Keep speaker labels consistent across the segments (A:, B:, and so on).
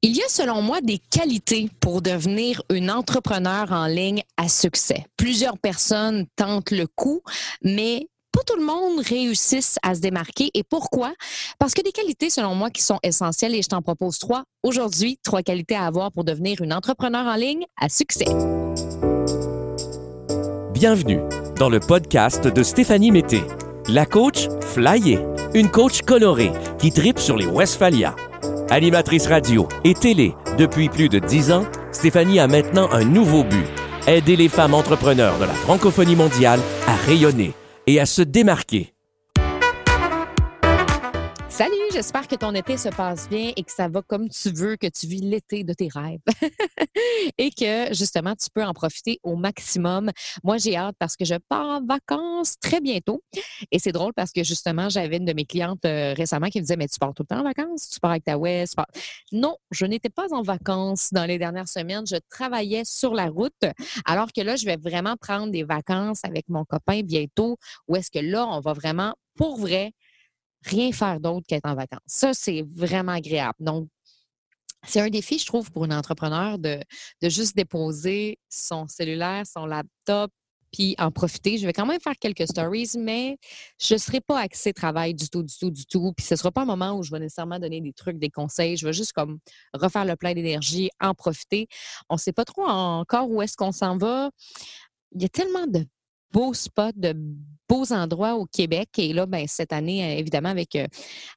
A: Il y a selon moi des qualités pour devenir une entrepreneur en ligne à succès. Plusieurs personnes tentent le coup, mais pas tout le monde réussisse à se démarquer. Et pourquoi? Parce que des qualités, selon moi, qui sont essentielles et je t'en propose trois aujourd'hui, trois qualités à avoir pour devenir une entrepreneur en ligne à succès.
B: Bienvenue dans le podcast de Stéphanie Mété, la coach flyée, une coach colorée qui tripe sur les Westphalia. Animatrice radio et télé depuis plus de dix ans, Stéphanie a maintenant un nouveau but aider les femmes entrepreneurs de la francophonie mondiale à rayonner et à se démarquer.
A: Salut, j'espère que ton été se passe bien et que ça va comme tu veux, que tu vis l'été de tes rêves. Et que justement tu peux en profiter au maximum. Moi, j'ai hâte parce que je pars en vacances très bientôt. Et c'est drôle parce que justement, j'avais une de mes clientes euh, récemment qui me disait Mais tu pars tout le temps en vacances? Tu pars avec ta West Non, je n'étais pas en vacances dans les dernières semaines. Je travaillais sur la route. Alors que là, je vais vraiment prendre des vacances avec mon copain bientôt où est-ce que là, on va vraiment pour vrai rien faire d'autre qu'être en vacances. Ça, c'est vraiment agréable. Donc, c'est un défi, je trouve, pour une entrepreneur de, de juste déposer son cellulaire, son laptop, puis en profiter. Je vais quand même faire quelques stories, mais je ne serai pas axée travail du tout, du tout, du tout. Puis ce ne sera pas un moment où je vais nécessairement donner des trucs, des conseils. Je vais juste comme refaire le plein d'énergie, en profiter. On ne sait pas trop encore où est-ce qu'on s'en va. Il y a tellement de beaux spots, de beaux endroits au Québec. Et là, ben, cette année, euh, évidemment, avec, euh,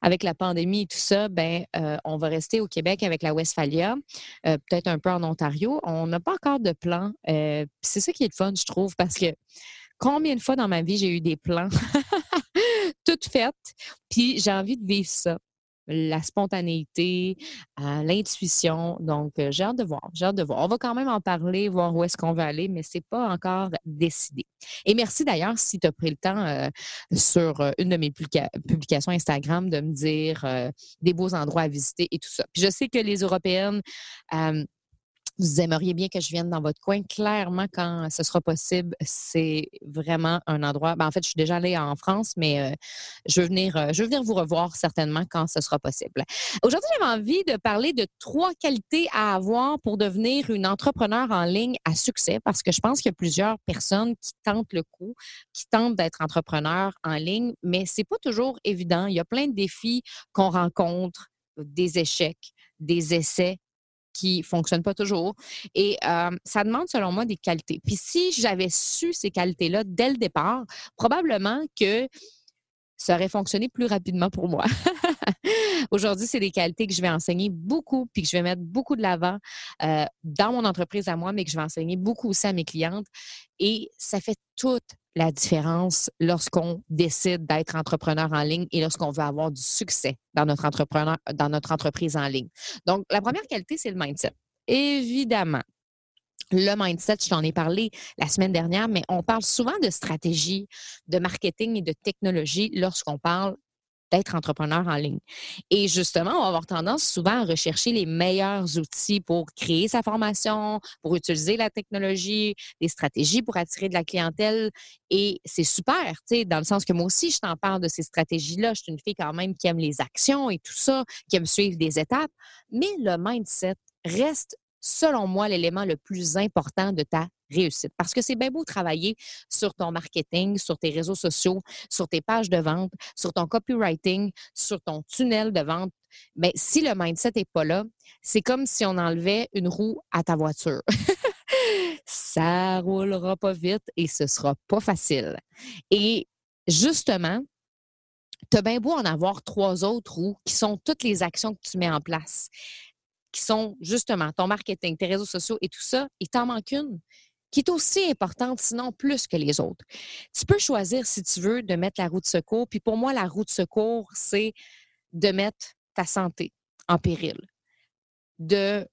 A: avec la pandémie et tout ça, ben, euh, on va rester au Québec avec la Westphalia, peut-être un peu en Ontario. On n'a pas encore de plan. c'est ça qui est le fun, je trouve, parce que combien de fois dans ma vie j'ai eu des plans toutes faites, puis j'ai envie de vivre ça la spontanéité, l'intuition. Donc, euh, j'ai hâte de voir, j'ai hâte de voir. On va quand même en parler, voir où est-ce qu'on va aller, mais ce n'est pas encore décidé. Et merci d'ailleurs si tu as pris le temps euh, sur euh, une de mes publications Instagram de me dire des beaux endroits à visiter et tout ça. Puis je sais que les Européennes vous aimeriez bien que je vienne dans votre coin? Clairement, quand ce sera possible, c'est vraiment un endroit. Ben, en fait, je suis déjà allée en France, mais euh, je, veux venir, euh, je veux venir vous revoir certainement quand ce sera possible. Aujourd'hui, j'avais envie de parler de trois qualités à avoir pour devenir une entrepreneur en ligne à succès, parce que je pense qu'il y a plusieurs personnes qui tentent le coup, qui tentent d'être entrepreneur en ligne, mais c'est pas toujours évident. Il y a plein de défis qu'on rencontre, des échecs, des essais, qui fonctionne pas toujours. Et ça demande, selon moi, des qualités. Puis si j'avais su ces qualités-là dès le départ, probablement que ça aurait fonctionné plus rapidement pour moi. Aujourd'hui, c'est des qualités que je vais enseigner beaucoup, puis que je vais mettre beaucoup de l'avant dans mon entreprise à moi, mais que je vais enseigner beaucoup aussi à mes clientes. Et ça fait toute la différence lorsqu'on décide d'être entrepreneur en ligne et lorsqu'on veut avoir du succès dans notre, entreprise en ligne. Donc, la première qualité, c'est le mindset. Évidemment, le mindset, je t'en ai parlé la semaine dernière, mais on parle souvent de stratégie, de marketing et de technologie lorsqu'on parle d'être entrepreneur en ligne. Et justement, on va avoir tendance souvent à rechercher les meilleurs outils pour créer sa formation, pour utiliser la technologie, des stratégies pour attirer de la clientèle. Et c'est super, tu sais, dans le sens que moi aussi, je t'en parle de ces stratégies-là. Je suis une fille quand même qui aime les actions et tout ça, qui aime suivre des étapes. Mais le mindset reste selon moi, l'élément le plus important de ta réussite. Parce que c'est bien beau travailler sur ton marketing, sur tes réseaux sociaux, sur tes pages de vente, sur ton copywriting, sur ton tunnel de vente. Mais si le mindset n'est pas là, c'est comme si on enlevait une roue à ta voiture. Ça roulera pas vite et ce sera pas facile. Et justement, tu as bien beau en avoir trois autres roues qui sont toutes les actions que tu mets en place qui sont justement ton marketing, tes réseaux sociaux et tout ça, il t'en manque une qui est aussi importante, sinon plus que les autres. Tu peux choisir, si tu veux, de mettre la roue de secours. Puis pour moi, la roue de secours, c'est de mettre ta santé en péril, de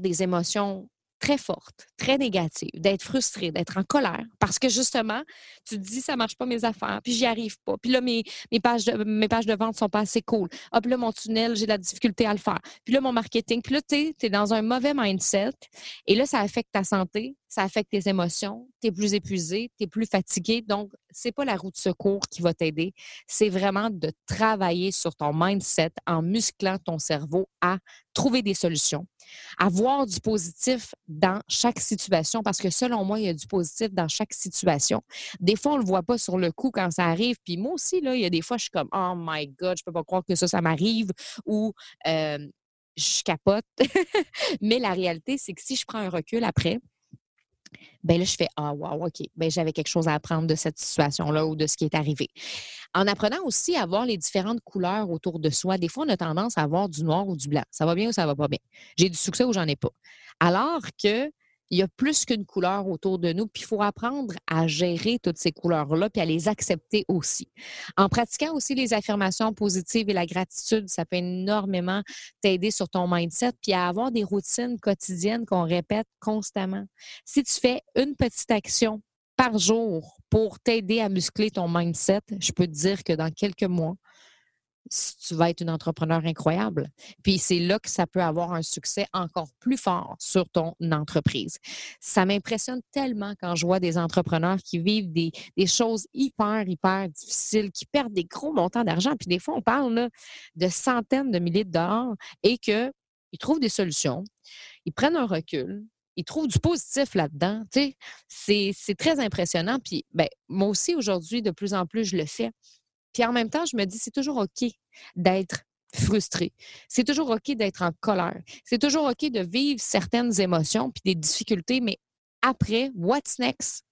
A: des émotions très forte, très négative, d'être frustré, d'être en colère parce que justement, tu dis ça marche pas mes affaires, puis j'y arrive pas. Puis là mes, pages de mes pages de sont pas assez cool. Hop là mon tunnel, j'ai la difficulté à le faire. Puis là mon marketing, puis là tu es dans un mauvais mindset et là ça affecte ta santé, ça affecte tes émotions, tu es plus épuisé, tu es plus fatigué. Donc c'est pas la route de secours qui va t'aider, c'est vraiment de travailler sur ton mindset en musclant ton cerveau à trouver des solutions, à voir du positif dans chaque situation, parce que selon moi, il y a du positif dans chaque situation. Des fois, on ne le voit pas sur le coup quand ça arrive. Puis moi aussi, là, il y a des fois, je suis comme, oh my God, je ne peux pas croire que ça, ça m'arrive, ou euh, je capote. Mais la réalité, c'est que si je prends un recul après, ben là, je fais Ah, wow, OK, ben, j'avais quelque chose à apprendre de cette situation-là ou de ce qui est arrivé. En apprenant aussi à voir les différentes couleurs autour de soi, des fois, on a tendance à avoir du noir ou du blanc. Ça va bien ou ça va pas bien? J'ai du succès ou j'en ai pas? Alors que il y a plus qu'une couleur autour de nous, puis il faut apprendre à gérer toutes ces couleurs-là, puis à les accepter aussi. En pratiquant aussi les affirmations positives et la gratitude, ça peut énormément t'aider sur ton mindset, puis à avoir des routines quotidiennes qu'on répète constamment. Si tu fais une petite action par jour pour t'aider à muscler ton mindset, je peux te dire que dans quelques mois, tu vas être une entrepreneur incroyable. Puis c'est là que ça peut avoir un succès encore plus fort sur ton entreprise. Ça m'impressionne tellement quand je vois des entrepreneurs qui vivent des, choses hyper, hyper difficiles, qui perdent des gros montants d'argent. Puis des fois, on parle de centaines de milliers de dollars et qu'ils trouvent des solutions, ils prennent un recul, ils trouvent du positif là-dedans. C'est très impressionnant. Puis ben, moi aussi, aujourd'hui, de plus en plus, je le fais. Puis en même temps, je me dis, c'est toujours OK d'être frustré. C'est toujours OK d'être en colère. C'est toujours OK de vivre certaines émotions puis des difficultés, mais après, what's next?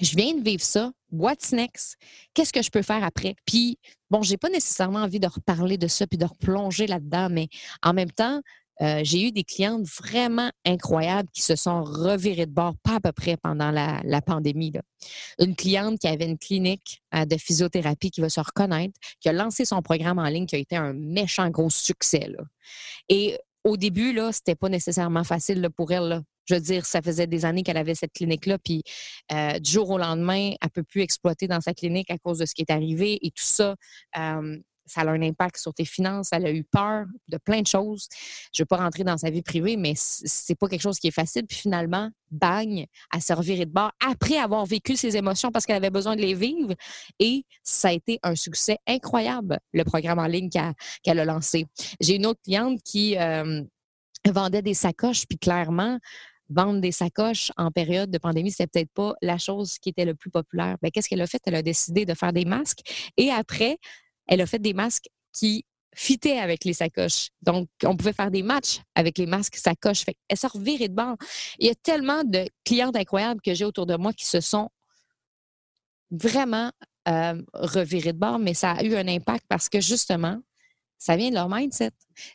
A: Je viens de vivre ça. What's next? Qu'est-ce que je peux faire après? Puis, bon, j'ai pas nécessairement envie de reparler de ça puis de replonger là-dedans, mais en même temps, euh, j'ai eu des clientes vraiment incroyables qui se sont revirées de bord, pas à peu près pendant la, pandémie. Une cliente qui avait une clinique euh, de physiothérapie qui va se reconnaître, qui a lancé son programme en ligne qui a été un méchant gros succès. Et au début, là, c'était pas nécessairement facile pour elle. Je veux dire, ça faisait des années qu'elle avait cette clinique-là, puis euh, du jour au lendemain, elle ne peut plus exploiter dans sa clinique à cause de ce qui est arrivé et tout ça ça a un impact sur tes finances, elle a eu peur de plein de choses. Je ne veux pas rentrer dans sa vie privée, mais c'est pas quelque chose qui est facile. Puis finalement, bagne à servir et de bord après avoir vécu ses émotions parce qu'elle avait besoin de les vivre. Et ça a été un succès incroyable, le programme en ligne qu'elle a lancé. J'ai une autre cliente qui euh, vendait des sacoches, puis clairement, vendre des sacoches en période de pandémie, c'était peut-être pas la chose qui était le plus populaire. Ben, qu'est-ce qu'elle a fait? Elle a décidé de faire des masques. Et après, elle a fait des masques qui fitaient avec les sacoches. Donc, on pouvait faire des matchs avec les masques sacoches. Fait elle s'est revirée de bord. Il y a tellement de clientes incroyables que j'ai autour de moi qui se sont vraiment euh, revirées de bord, mais ça a eu un impact parce que justement, ça vient de leur mindset.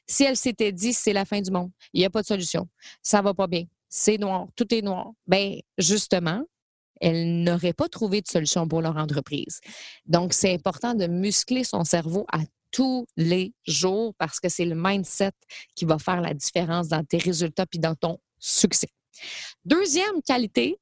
A: Si elle s'était dit c'est la fin du monde, il n'y a pas de solution, ça va pas bien, c'est noir, tout est noir, ben justement, elles n'auraient pas trouvé de solution pour leur entreprise. Donc, c'est important de muscler son cerveau à tous les jours parce que c'est le mindset qui va faire la différence dans tes résultats puis dans ton succès. Deuxième qualité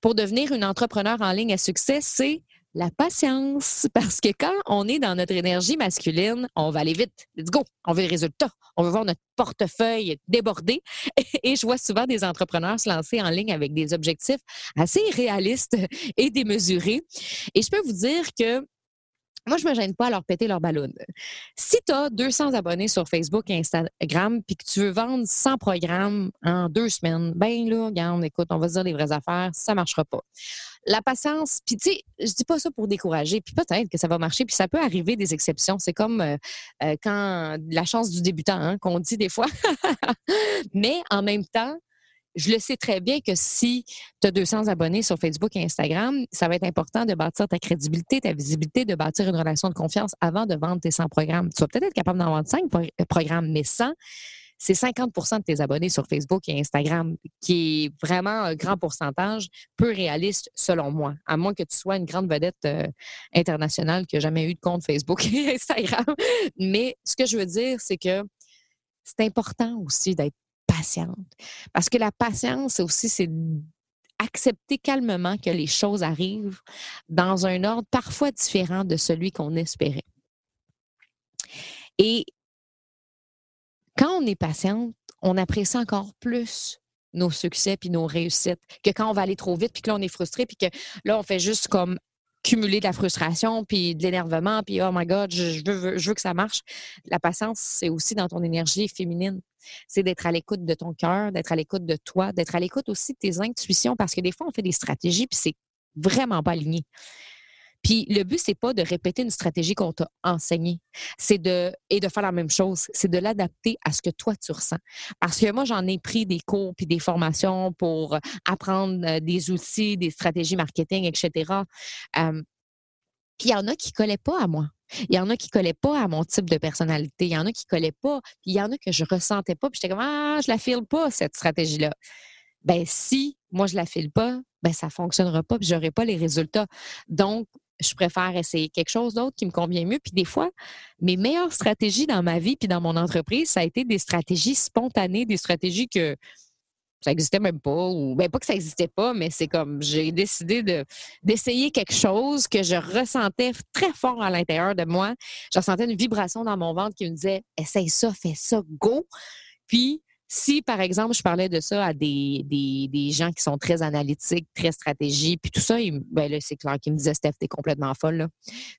A: pour devenir une entrepreneur en ligne à succès, c'est la patience. Parce que quand on est dans notre énergie masculine, on va aller vite. Let's go. On veut les résultats. On veut voir notre portefeuille déborder. Et je vois souvent des entrepreneurs se lancer en ligne avec des objectifs assez réalistes et démesurés. Et je peux vous dire que moi, je me gêne pas à leur péter leur ballon. Si tu as 200 abonnés sur Facebook et Instagram, puis que tu veux vendre 100 programmes en deux semaines, ben là, regarde, écoute, on va se dire les vraies affaires, ça marchera pas. La patience, puis tu sais, je dis pas ça pour décourager, puis peut-être que ça va marcher, puis ça peut arriver des exceptions. C'est comme euh, euh, quand la chance du débutant, hein, qu'on dit des fois. Mais en même temps, je le sais très bien que si tu as 200 abonnés sur Facebook et Instagram, ça va être important de bâtir ta crédibilité, ta visibilité, de bâtir une relation de confiance avant de vendre tes 100 programmes. Tu vas peut-être être capable d'en vendre 5 euh, programmes, mais 100, c'est 50% de tes abonnés sur Facebook et Instagram, qui est vraiment un grand pourcentage, peu réaliste selon moi, à moins que tu sois une grande vedette euh, internationale qui n'a jamais eu de compte Facebook et Instagram. Mais ce que je veux dire, c'est que c'est important aussi d'être Parce que la patience aussi, c'est accepter calmement que les choses arrivent dans un ordre parfois différent de celui qu'on espérait. Et quand on est patiente, on apprécie encore plus nos succès puis nos réussites que quand on va aller trop vite puis que là on est frustré puis que là on fait juste comme cumuler de la frustration puis de l'énervement puis oh my god je, veux, je veux que ça marche. La patience c'est aussi dans ton énergie féminine. C'est d'être à l'écoute de ton cœur d'être à l'écoute de toi d'être à l'écoute aussi de tes intuitions parce que des fois on fait des stratégies puis c'est vraiment pas aligné puis le but, c'est pas de répéter une stratégie qu'on t'a enseignée. C'est de, et de faire la même chose. C'est de l'adapter à ce que toi, tu ressens. Parce que moi, j'en ai pris des cours puis des formations pour apprendre euh, des outils, des stratégies marketing, etc. puis il y en a qui collaient pas à moi. Il y en a qui collaient pas à mon type de personnalité. Il y en a qui collaient pas. Puis il y en a que je ressentais pas. Puis j'étais comme, ah, je la file pas, cette stratégie-là. Ben, si moi, je la file pas, ben, ça fonctionnera pas puis j'aurai pas les résultats. Donc, je préfère essayer quelque chose d'autre qui me convient mieux. Puis des fois, mes meilleures stratégies dans ma vie puis dans mon entreprise, ça a été des stratégies spontanées, des stratégies que ça n'existait même pas, ou bien pas que ça n'existait pas, mais c'est comme j'ai décidé de, d'essayer quelque chose que je ressentais très fort à l'intérieur de moi. Je ressentais une vibration dans mon ventre qui me disait Essaye ça, fais ça, go. Puis si, par exemple, je parlais de ça à des, gens qui sont très analytiques, très stratégiques, puis tout ça, ben là, c'est clair qu'ils me disaient, Steph, t'es complètement folle. Là.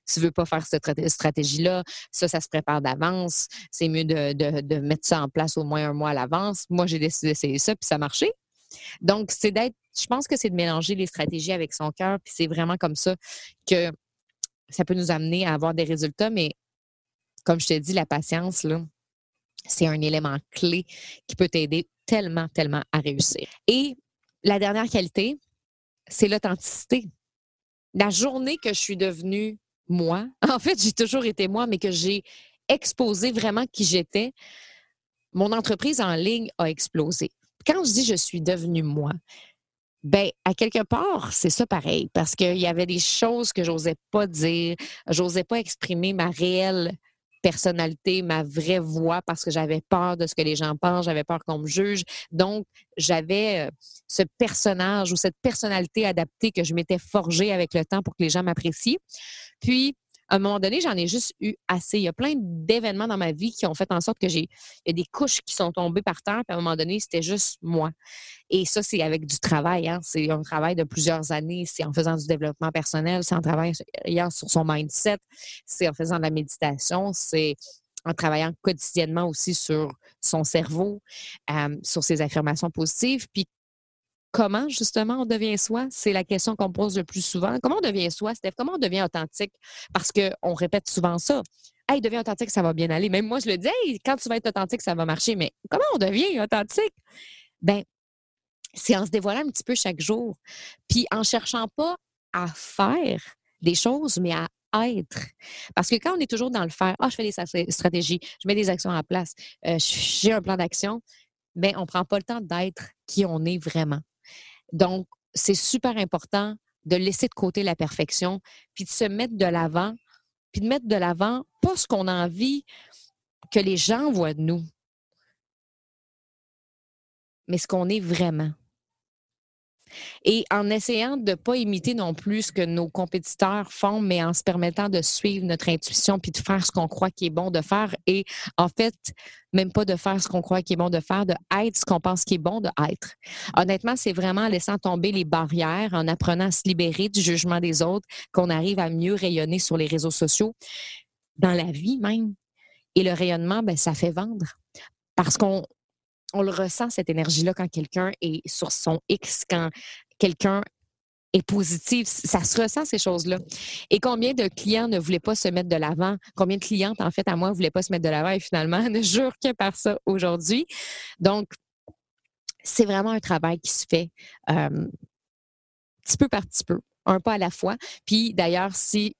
A: Tu veux pas faire cette stratégie-là, ça, ça se prépare d'avance. C'est mieux de, de, mettre ça en place au moins un mois à l'avance. Moi, j'ai décidé d'essayer ça, puis ça a marché. Donc, c'est d'être, je pense que c'est de mélanger les stratégies avec son cœur, puis c'est vraiment comme ça que ça peut nous amener à avoir des résultats, mais comme je t'ai dit, la patience, là, c'est un élément clé qui peut t'aider tellement, tellement à réussir. Et la dernière qualité, c'est l'authenticité. La journée que je suis devenue moi, en fait, j'ai toujours été moi, mais que j'ai exposé vraiment qui j'étais, mon entreprise en ligne a explosé. Quand je dis je suis devenue moi, ben à quelque part, c'est ça pareil, parce qu'il y avait des choses que j'osais pas dire, j'osais pas exprimer ma réelle personnalité, ma vraie voix parce que j'avais peur de ce que les gens pensent, j'avais peur qu'on me juge. Donc, j'avais euh, ce personnage ou cette personnalité adaptée que je m'étais forgée avec le temps pour que les gens m'apprécient. Puis, à un moment donné, j'en ai juste eu assez. Il y a plein d'événements dans ma vie qui ont fait en sorte que j'ai des couches qui sont tombées par terre, puis à un moment donné, c'était juste moi. Et ça, c'est avec du travail. Hein. C'est un travail de plusieurs années. C'est en faisant du développement personnel, c'est en travaillant sur son mindset, c'est en faisant de la méditation, c'est en travaillant quotidiennement aussi sur son cerveau, euh, sur ses affirmations positives. Comment justement on devient soi? C'est la question qu'on pose le plus souvent. Comment on devient soi, Steph? Comment on devient authentique? Parce qu'on répète souvent ça. Hey, deviens authentique, ça va bien aller. Même moi, je le dis, quand tu vas être authentique, ça va marcher. Mais comment on devient authentique? Ben, c'est en se dévoilant un petit peu chaque jour. Puis en cherchant pas à faire des choses, mais à être. Parce que quand on est toujours dans le faire, ah, je fais des stratégies, je mets des actions en place, euh, j'ai un plan d'action, bien, on ne prend pas le temps d'être qui on est vraiment. Donc, c'est super important de laisser de côté la perfection, puis de se mettre de l'avant, puis de mettre de l'avant pas ce qu'on a envie que les gens voient de nous, mais ce qu'on est vraiment. Et en essayant de ne pas imiter non plus ce que nos compétiteurs font, mais en se permettant de suivre notre intuition puis de faire ce qu'on croit qui est bon de faire et en fait, même pas de faire ce qu'on croit qui est bon de faire, de être ce qu'on pense qui est bon de être. Honnêtement, c'est vraiment en laissant tomber les barrières, en apprenant à se libérer du jugement des autres, qu'on arrive à mieux rayonner sur les réseaux sociaux, dans la vie même. Et le rayonnement, ben, ça fait vendre. Parce qu'on on le ressent, cette énergie-là, quand quelqu'un est sur son X, quand quelqu'un est positif. Ça se ressent, ces choses-là. Et combien de clients ne voulaient pas se mettre de l'avant? Combien de clientes, en fait, à moi, ne voulaient pas se mettre de l'avant? Et finalement ne jurent que par ça aujourd'hui? Donc, c'est vraiment un travail qui se fait petit peu par petit peu, un pas à la fois. Puis d'ailleurs, si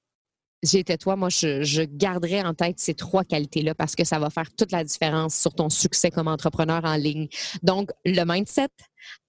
A: j'étais toi, moi, je, garderais en tête ces trois qualités-là parce que ça va faire toute la différence sur ton succès comme entrepreneur en ligne. Donc, le mindset,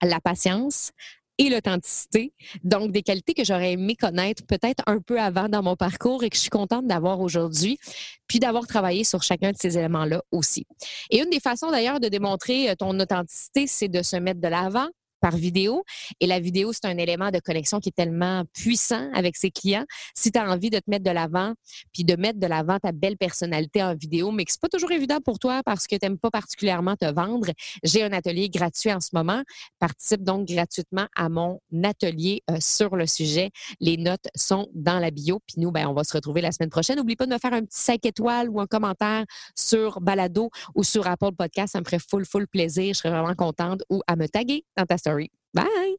A: la patience et l'authenticité. Donc, des qualités que j'aurais aimé connaître peut-être un peu avant dans mon parcours et que je suis contente d'avoir aujourd'hui, puis d'avoir travaillé sur chacun de ces éléments-là aussi. Et une des façons d'ailleurs de démontrer euh, ton authenticité, c'est de se mettre de l'avant, par vidéo. Et la vidéo, c'est un élément de connexion qui est tellement puissant avec ses clients. Si tu as envie de te mettre de l'avant, puis de mettre de l'avant ta belle personnalité en vidéo, mais que c'est pas toujours évident pour toi parce que tu n'aimes pas particulièrement te vendre, j'ai un atelier gratuit en ce moment. Participe donc gratuitement à mon atelier euh, sur le sujet. Les notes sont dans la bio. Puis nous, ben, on va se retrouver la semaine prochaine. N'oublie pas de me faire un petit 5 étoiles ou un commentaire sur Balado ou sur Apple Podcast. Ça me ferait full, full plaisir. Je serais vraiment contente ou à me taguer dans ta story. Sorry. Bye.